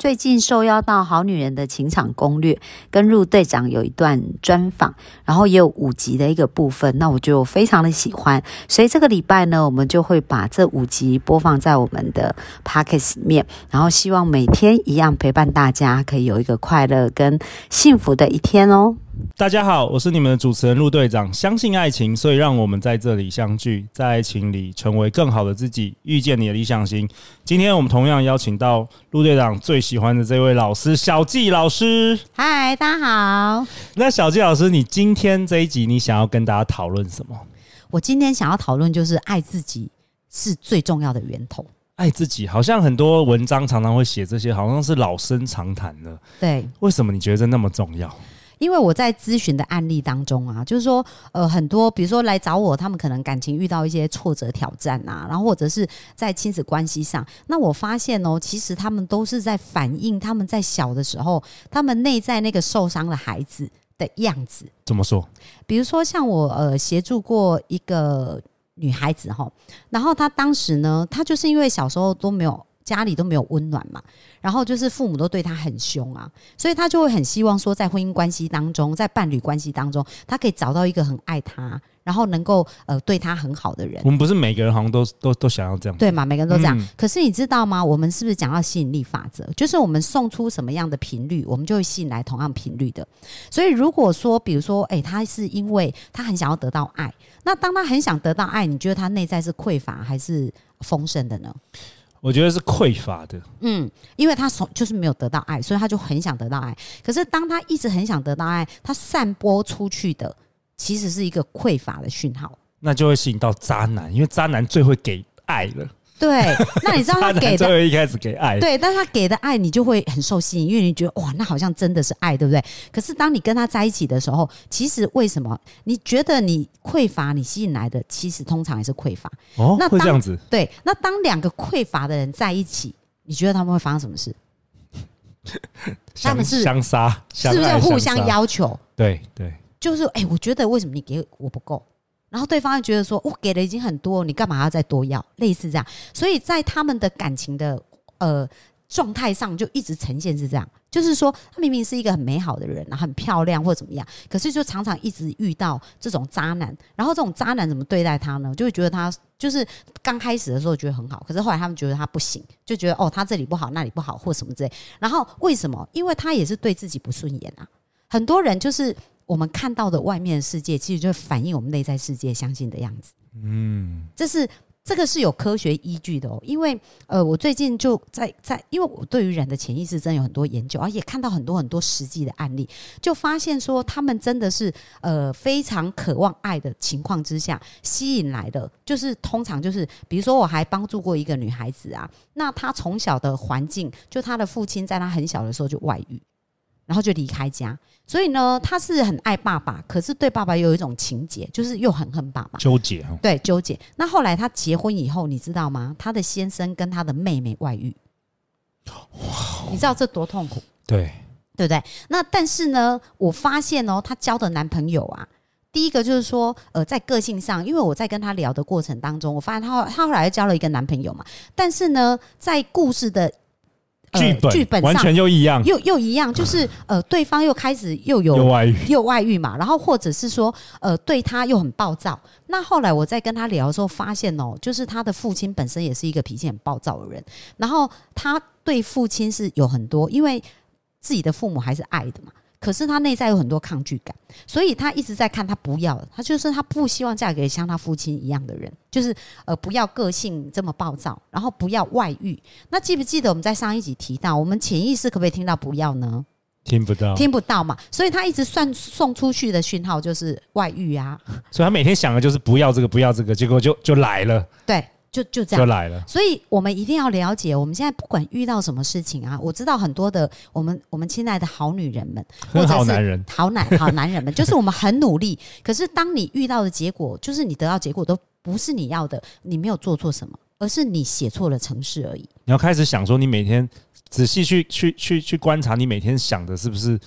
最近受邀到《好女人的情场攻略》跟入队长有一段专访，然后也有五集的一个部分，那我就非常的喜欢，所以这个礼拜呢，我们就会把这五集播放在我们的 p o c k e t 里面，然后希望每天一样陪伴大家，可以有一个快乐跟幸福的一天哦。大家好，我是你们的主持人陆队长。相信爱情，所以让我们在这里相聚，在爱情里成为更好的自己，遇见你的理想型。今天我们同样邀请到陆队长最喜欢的这位老师小纪老师。嗨，大家好。那小纪老师，你今天这一集你想要跟大家讨论什么？我今天想要讨论就是爱自己是最重要的源头。爱自己，好像很多文章常常会写这些，好像是老生常谈的。对，为什么你觉得那么重要？因为我在咨询的案例当中啊，就是说，呃，很多比如说来找我，他们可能感情遇到一些挫折挑战啊，然后或者是在亲子关系上，那我发现哦，其实他们都是在反映他们在小的时候，他们内在那个受伤的孩子的样子。怎么说？比如说像我呃协助过一个女孩子哈，然后她当时呢，她就是因为小时候都没有。家里都没有温暖嘛，然后就是父母都对他很凶啊，所以他就会很希望说，在婚姻关系当中，在伴侣关系当中，他可以找到一个很爱他，然后能够呃对他很好的人。我们不是每个人好像都都都想要这样，对嘛？每个人都这样。可是你知道吗？我们是不是讲到吸引力法则？就是我们送出什么样的频率，我们就会吸引来同样频率的。所以如果说，比如说，哎，他是因为他很想要得到爱，那当他很想得到爱，你觉得他内在是匮乏还是丰盛的呢？我觉得是匮乏的，嗯，因为他从就是没有得到爱，所以他就很想得到爱。可是当他一直很想得到爱，他散播出去的其实是一个匮乏的讯号，那就会吸引到渣男，因为渣男最会给爱了。对，那你知道他 给的一开始给爱，对，但他给的爱你就会很受吸引，因为你觉得哇，那好像真的是爱，对不对？可是当你跟他在一起的时候，其实为什么你觉得你匮乏，你吸引来的其实通常也是匮乏哦？那会这样子？对，那当两个匮乏的人在一起，你觉得他们会发生什么事？他们是相杀，是不是互相要求？对对，就是哎，我觉得为什么你给我不够？然后对方就觉得说，我给的已经很多，你干嘛要再多要？类似这样，所以在他们的感情的呃状态上，就一直呈现是这样，就是说他明明是一个很美好的人，很漂亮或怎么样，可是就常常一直遇到这种渣男。然后这种渣男怎么对待他呢？就会觉得他就是刚开始的时候觉得很好，可是后来他们觉得他不行，就觉得哦他这里不好那里不好或什么之类。然后为什么？因为他也是对自己不顺眼啊。很多人就是。我们看到的外面的世界，其实就反映我们内在世界相信的样子。嗯，这是这个是有科学依据的哦。因为呃，我最近就在在，因为我对于人的潜意识真有很多研究，而且看到很多很多实际的案例，就发现说他们真的是呃非常渴望爱的情况之下吸引来的，就是通常就是比如说我还帮助过一个女孩子啊，那她从小的环境，就她的父亲在她很小的时候就外遇。然后就离开家，所以呢，他是很爱爸爸，可是对爸爸有一种情结，就是又很恨爸爸，纠结。对，纠结。那后来他结婚以后，你知道吗？他的先生跟他的妹妹外遇，哇！你知道这多痛苦？对，对不对？那但是呢，我发现哦，他交的男朋友啊，第一个就是说，呃，在个性上，因为我在跟他聊的过程当中，我发现他他后来又交了一个男朋友嘛，但是呢，在故事的。剧本剧本完全又一样，又又一样，就是呃，对方又开始又有外遇，又外遇嘛。然后或者是说，呃，对他又很暴躁。那后来我在跟他聊的时候，发现哦，就是他的父亲本身也是一个脾气很暴躁的人。然后他对父亲是有很多，因为自己的父母还是爱的嘛。可是他内在有很多抗拒感，所以他一直在看他不要，他就是他不希望嫁给像他父亲一样的人，就是呃不要个性这么暴躁，然后不要外遇。那记不记得我们在上一集提到，我们潜意识可不可以听到不要呢？听不到，听不到嘛。所以他一直算送出去的讯号就是外遇啊。所以他每天想的就是不要这个，不要这个，结果就就来了。对。就就这样。就来了，所以我们一定要了解，我们现在不管遇到什么事情啊，我知道很多的我们我们亲爱的好女人们，或者是好男人，好男 好男人们，就是我们很努力，可是当你遇到的结果，就是你得到结果都不是你要的，你没有做错什么，而是你写错了城市而已。你要开始想说，你每天仔细去去去去观察，你每天想的是不是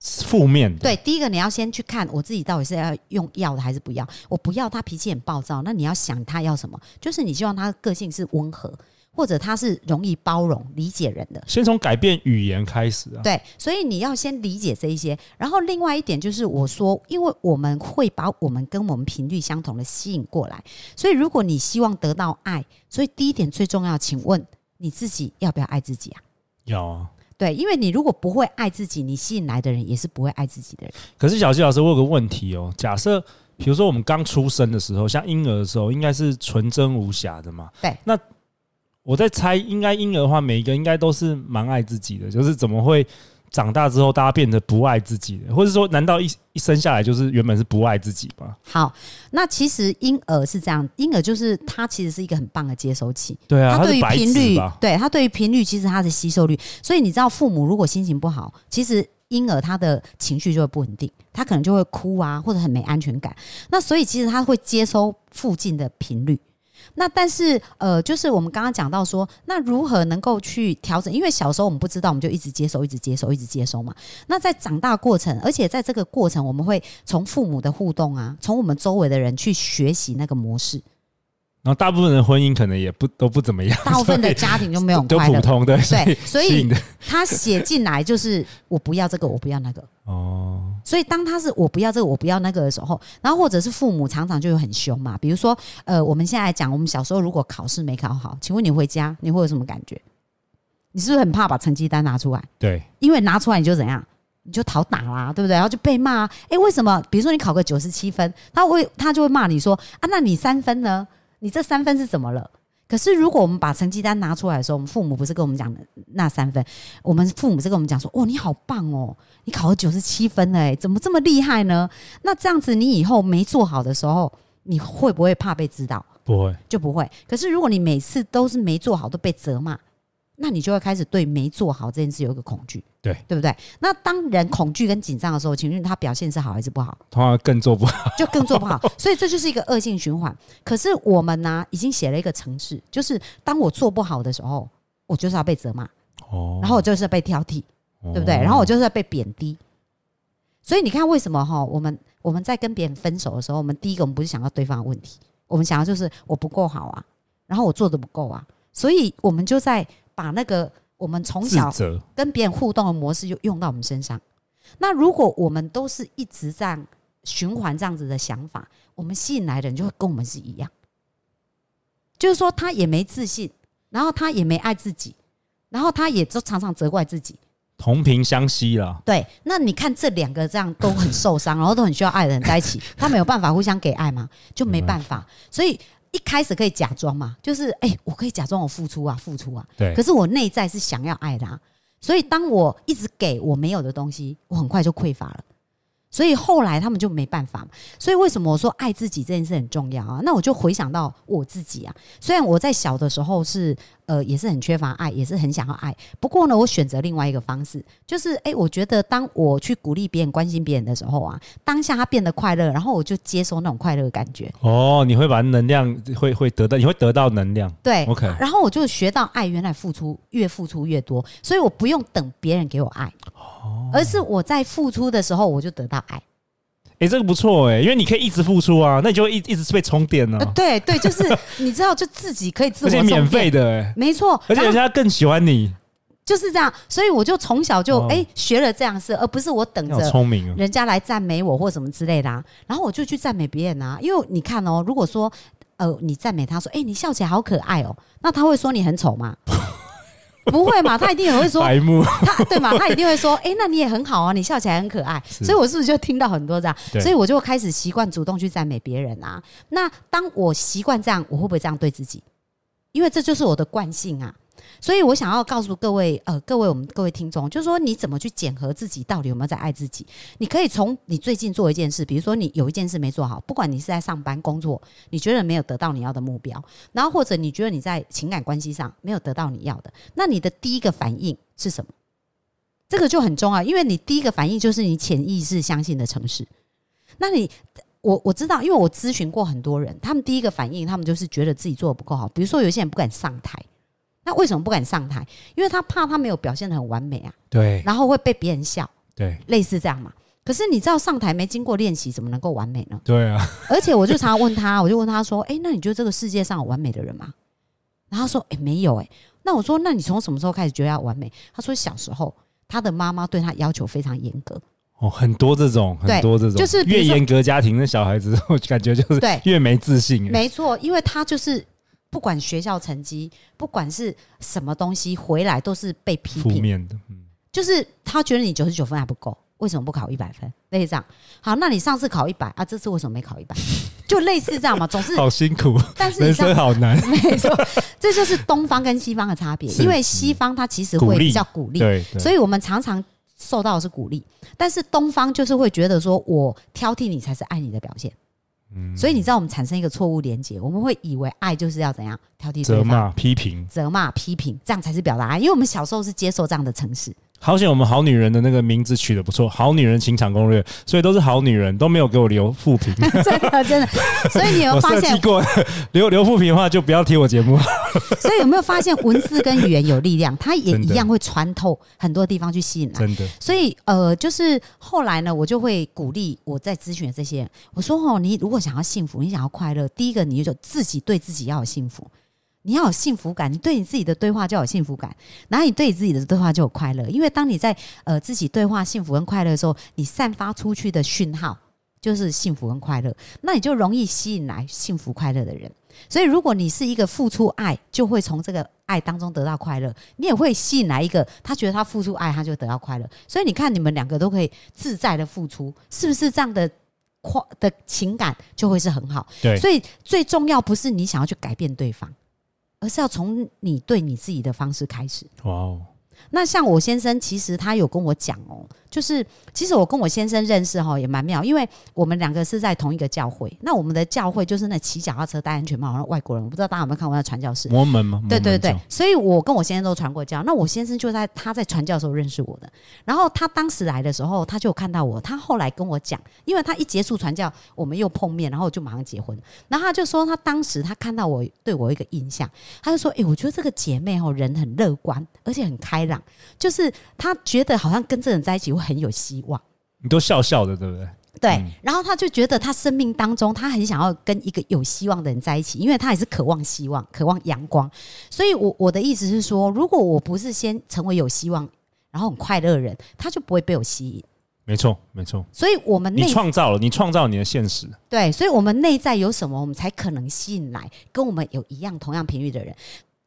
负面的？对，第一个你要先去看我自己到底是要用要的还是不要。我不要他脾气很暴躁，那你要想他要什么？就是你希望他个性是温和，或者他是容易包容、理解人的。先从改变语言开始啊。对，所以你要先理解这一些。然后另外一点就是，我说，因为我们会把我们跟我们频率相同的吸引过来，所以如果你希望得到爱，所以第一点最重要，请问你自己要不要爱自己啊？要啊。对，因为你如果不会爱自己，你吸引来的人也是不会爱自己的人。可是小七老师，我有个问题哦。假设比如说我们刚出生的时候，像婴儿的时候，应该是纯真无瑕的嘛？对。那我在猜，应该婴儿的话，每一个应该都是蛮爱自己的。就是怎么会长大之后，大家变得不爱自己的？或者说，难道一一生下来就是原本是不爱自己吗？好，那其实婴儿是这样，婴儿就是他其实是一个很棒的接收器。对啊，他对于白频率对他对于频率，其实他的吸收率。所以你知道，父母如果心情不好，其实婴儿他的情绪就会不稳定，他可能就会哭啊，或者很没安全感。那所以其实他会接收附近的频率。那但是呃，就是我们刚刚讲到说，那如何能够去调整？因为小时候我们不知道，我们就一直接收，一直接收，一直接收嘛。那在长大过程，而且在这个过程，我们会从父母的互动啊，从我们周围的人去学习那个模式。然后大部分的婚姻可能也不都不怎么样，大部分的家庭就没有很都。普通的，对，所以他写进来就是我不要这个，我不要那个。哦，所以当他是我不要这个，我不要那个的时候，然后或者是父母常常就有很凶嘛。比如说，呃，我们现在来讲，我们小时候如果考试没考好，请问你回家你会有什么感觉？你是不是很怕把成绩单拿出来？对，因为拿出来你就怎样，你就讨打啦，对不对？然后就被骂、啊。诶，为什么？比如说你考个九十七分，他会他就会骂你说啊，那你三分呢？你这三分是怎么了？可是如果我们把成绩单拿出来的时候，我们父母不是跟我们讲的那三分，我们父母是跟我们讲说，哦，你好棒哦，你考了九十七分了，哎，怎么这么厉害呢？那这样子你以后没做好的时候，你会不会怕被知道？不会，就不会。可是如果你每次都是没做好都被责骂，那你就会开始对没做好这件事有一个恐惧，对对不对？那当人恐惧跟紧张的时候，请问他表现是好还是不好？通常更做不好。就更做不好，所以这就是一个恶性循环。可是我们呢，已经写了一个程式，就是当我做不好的时候，我就是要被责骂，哦，然后我就是要被挑剔，对不对？然后我就是要被贬低。所以你看，为什么哈？我们我们在跟别人分手的时候，我们第一个我们不是想要对方的问题，我们想要就是我不够好啊，然后我做的不够啊，所以我们就在把那个我们从小，跟别人互动的模式就用到我们身上。那如果我们都是一直这样循环这样子的想法，我们吸引来的人就会跟我们是一样，就是说他也没自信，然后他也没爱自己，然后他也就常常责怪自己。同频相吸了。对，那你看这两个这样都很受伤，然后都很需要爱的人在一起，他没有办法互相给爱嘛？就没办法。所以一开始可以假装嘛，就是哎、我可以假装我付出啊，付出啊，对。可，是我内在是想要爱的、啊，所以当我一直给我没有的东西，我很快就匮乏了。所以后来他们就没办法嘛。所以为什么我说爱自己这件事很重要啊？那我就回想到我自己啊，虽然我在小的时候是呃也是很缺乏爱，也是很想要爱，不过呢，我选择另外一个方式，就是诶，我觉得当我去鼓励别人、关心别人的时候啊，当下他变得快乐，然后我就接收那种快乐的感觉。哦，你会把能量会会得到，你会得到能量。对 OK 然后我就学到爱，原来付出越付出越多，所以我不用等别人给我爱，而是我在付出的时候我就得到爱。哎、这个不错哎、因为你可以一直付出啊，那你就会一一直是被充电呢、呃，对对，就是 你知道，就自己可以自我而且免费，的哎、没错，而且人家更喜欢你，就是这样，所以我就从小就哦哎、学了这样事，而不是我等着聪明哦。人家来赞美我或什么之类的、啊，然后我就去赞美别人啊。因为你看哦，如果说呃你赞美他说，哎、你笑起来好可爱哦，那他会说你很丑吗？不会嘛，他一定很会说白目，他对嘛，他一定会说，哎、那你也很好啊，你笑起来很可爱。所以我是不是就听到很多这样？所以我就开始习惯主动去赞美别人啊。那当我习惯这样，我会不会这样对自己？因为这就是我的惯性啊。所以我想要告诉各位，呃，各位我们各位听众，就是说你怎么去检核自己到底有没有在爱自己？你可以从你最近做一件事，比如说你有一件事没做好，不管你是在上班工作，你觉得没有得到你要的目标，然后或者你觉得你在情感关系上没有得到你要的，那你的第一个反应是什么？这个就很重要，因为你第一个反应就是你潜意识相信的城市。那你我我知道，因为我咨询过很多人，他们第一个反应，他们就是觉得自己做的不够好。比如说，有些人不敢上台，那为什么不敢上台？因为他怕他没有表现的很完美啊，对然后会被别人笑，对类似这样嘛。可是你知道上台没经过练习，怎么能够完美呢？对啊，而且我就常常问他，我就问他说：“哎、那你觉得这个世界上有完美的人吗？”然后他说：“哎、没有。”哎，那我说：“那你从什么时候开始觉得要完美？”他说：“小时候，他的妈妈对他要求非常严格。哦，很多这种，很多这种，就是越严格家庭的小孩子，我感觉就是对越没自信。哎没错，因为他就是不管学校成绩，不管是什么东西回来都是被批评，负面的，嗯，就是他觉得你九十九分还不够，为什么不考一百分？类似这样。好，那你上次考一百啊，这次为什么没考一百？就类似这样嘛，总是，好辛苦，但是你上生好难。没错，这就是东方跟西方的差别，是因为西方它其实鼓励会比较鼓励，对对，所以我们常常受到的是鼓励，但是东方就是会觉得说我挑剔你才是爱你的表现，嗯所以你知道我们产生一个错误连结，我们会以为爱就是要怎样挑剔责。骂批评，责骂、批评，这样才是表达爱。因为我们小时候是接受这样的城市，好险我们好女人的那个名字取得不错，好女人情场攻略，所以都是好女人，都没有给我留负评。真 的真的。所以你有没有发现我设计，过留留负评的话，就不要听我节目。所以有没有发现文字跟语言有力量，它也一样会穿透很多地方去吸引来。真的，所以呃，就是后来呢，我就会鼓励我在咨询的这些人，我说哦，你如果想要幸福，你想要快乐，第一个你就自己对自己要有幸福。你要有幸福感，你对你自己的对话就有幸福感，然后你对你自己的对话就有快乐。因为当你在呃自己对话幸福跟快乐的时候，你散发出去的讯号就是幸福跟快乐，那你就容易吸引来幸福快乐的人。所以，如果你是一个付出爱，就会从这个爱当中得到快乐，你也会吸引来一个他觉得他付出爱，他就得到快乐。所以你看，你们两个都可以自在的付出，是不是这样的快的情感就会是很好？对，所以最重要不是你想要去改变对方，而是要从你对你自己的方式开始。那像我先生，其实他有跟我讲哦，就是其实我跟我先生认识哈也蛮妙，因为我们两个是在同一个教会。那我们的教会就是那骑脚踏车戴安全帽，然后外国人，我不知道大家有没有看过那传教士。摩门吗？对对对所以我跟我先生都传过教。那我先生就在他在传教的时候认识我的，然后他当时来的时候，他就看到我。他后来跟我讲，因为他一结束传教，我们又碰面，然后我就马上结婚。然后他就说，他当时他看到我对我一个印象，他就说：“诶，我觉得这个姐妹哦，人很乐观，而且很开朗，就是他觉得好像跟这人在一起会很有希望。”你都笑笑的，对不对？对嗯，然后他就觉得他生命当中，他很想要跟一个有希望的人在一起，因为他也是渴望希望、渴望阳光。所以我，我的意思是说，如果我不是先成为有希望，然后很快乐的人，他就不会被我吸引。没错，没错，所以，我们你创造了，你创造你的现实。对，所以我们内在有什么，我们才可能吸引来跟我们有一样同样频率的人。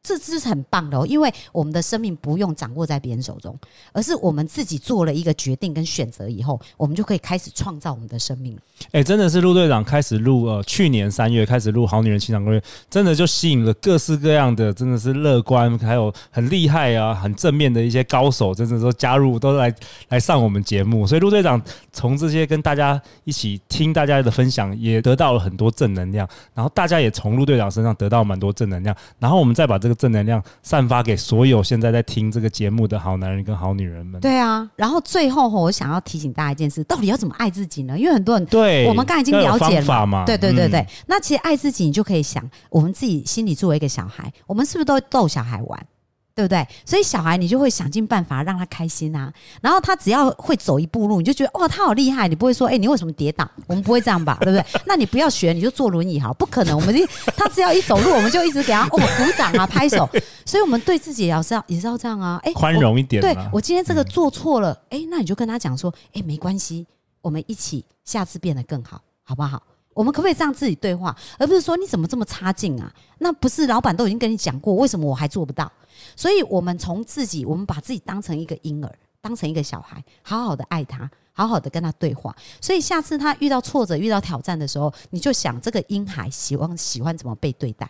这这是很棒的哦，因为我们的生命不用掌握在别人手中，而是我们自己做了一个决定跟选择以后，我们就可以开始创造我们的生命。哎、真的是陆队长开始录，呃，去年三月开始录《好女人情场攻略》，真的就吸引了各式各样的，真的是乐观，还有很厉害啊、很正面的一些高手，真的都加入，都来来上我们节目。所以陆队长从这些跟大家一起听大家的分享，也得到了很多正能量，然后大家也从陆队长身上得到蛮多正能量，然后我们再把这个正能量散发给所有现在在听这个节目的好男人跟好女人们。对啊，然后最后，我想要提醒大家一件事：到底要怎么爱自己呢？因为很多人对，我们刚才已经了解了对对对对，嗯那其实爱自己，你就可以想，我们自己心里作为一个小孩，我们是不是都会逗小孩玩？对不对？所以小孩你就会想尽办法让他开心啊，然后他只要会走一步路，你就觉得哇他好厉害，你不会说哎、你为什么跌倒？我们不会这样吧，对不对？那你不要学，你就坐轮椅好，不可能。我们一他只要一走路，我们就一直给他哦鼓掌啊拍手，所以我们对自己也要是要也是要这样啊，哎、宽容一点对。我今天这个做错了，哎、那你就跟他讲说，哎、没关系，我们一起下次变得更好，好不好？我们可不可以这样自己对话，而不是说你怎么这么差劲啊？那不是老板都已经跟你讲过，为什么我还做不到？所以，我们从自己，我们把自己当成一个婴儿，当成一个小孩，好好的爱他，好好的跟他对话。所以，下次他遇到挫折、遇到挑战的时候，你就想这个婴孩喜欢喜欢怎么被对待，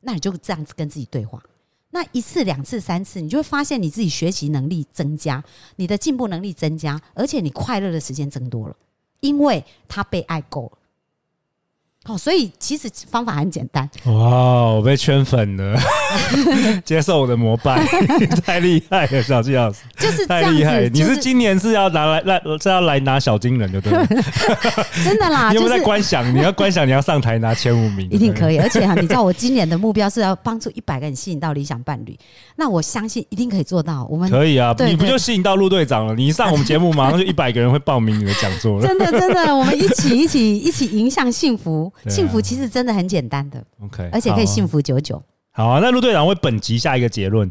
那你就这样子跟自己对话。那一次、两次、三次，你就会发现你自己学习能力增加，你的进步能力增加，而且你快乐的时间增多了，因为他被爱够了。哦，所以其实方法很简单，哇，我被圈粉了。接受我的膜拜，太厉害了，小纪老师，就是这太样厉害你是今年是要拿来来是要来拿小金人的对不对？真的啦，你有没有在就是观想？你要观想，你要上台拿前五名，一定可以，而且哈，你知道我今年的目标是要帮助一百个人吸引到理想伴侣，那我相信一定可以做到。我们可以啊，你不就吸引到陆队长了？你一上我们节目，马上就一百个人会报名你的讲座了。真的真的，我们一起一起一起迎向幸福。幸福其实真的很简单的，OK，而且可以幸福。久久。好啊，那陆队长为本集下一个结论：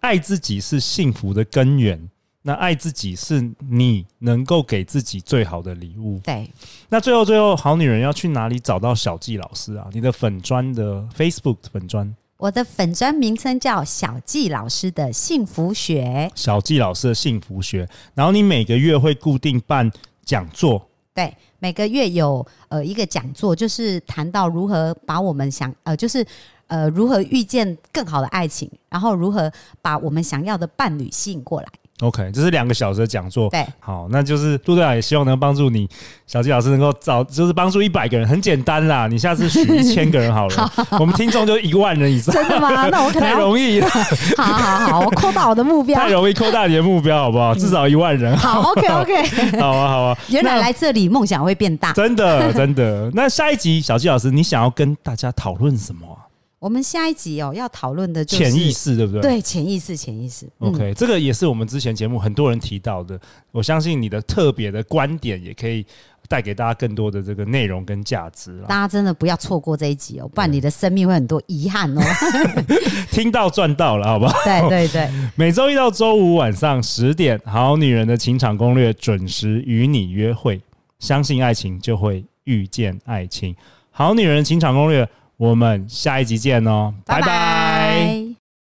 爱自己是幸福的根源。那爱自己是你能够给自己最好的礼物。对，那最后最后，好女人要去哪里找到小纪老师啊？你的粉砖的 Facebook 粉砖，我的粉专名称叫小纪老师的幸福学。小纪老师的幸福学。然后你每个月会固定办讲座，对，每个月有呃一个讲座，就是谈到如何把我们想呃，就是呃如何遇见更好的爱情，然后如何把我们想要的伴侣吸引过来。OK，这是两个小时的讲座。对，好，那就是陆队长也希望能帮助你，小纪老师能够找，就是帮助一百个人，很简单啦。你下次许一千个人好了，我们听众就一万人以上，真的吗？那我可能 太容易了，好好好，我扩大我的目标太。容易扩大你的目标，好不好？至少一万人。好，OK OK。好啊，好啊。原来来这里梦想会变大。真的真的。那下一集，小纪老师，你想要跟大家讨论什么啊？我们下一集哦要讨论的就是潜意识，对不对？。对潜意识，潜意识。嗯 OK，、这个也是我们之前节目很多人提到的。我相信你的特别的观点也可以带给大家更多的这个内容跟价值啦。大家真的不要错过这一集哦，不然你的生命会很多遗憾哦。听到赚到了，好不好？对对对，每周一到周五晚上十点，《好女人的情场攻略》准时与你约会。相信爱情，就会遇见爱情。好女人的情场攻略，我们下一集见哦，拜拜。拜拜。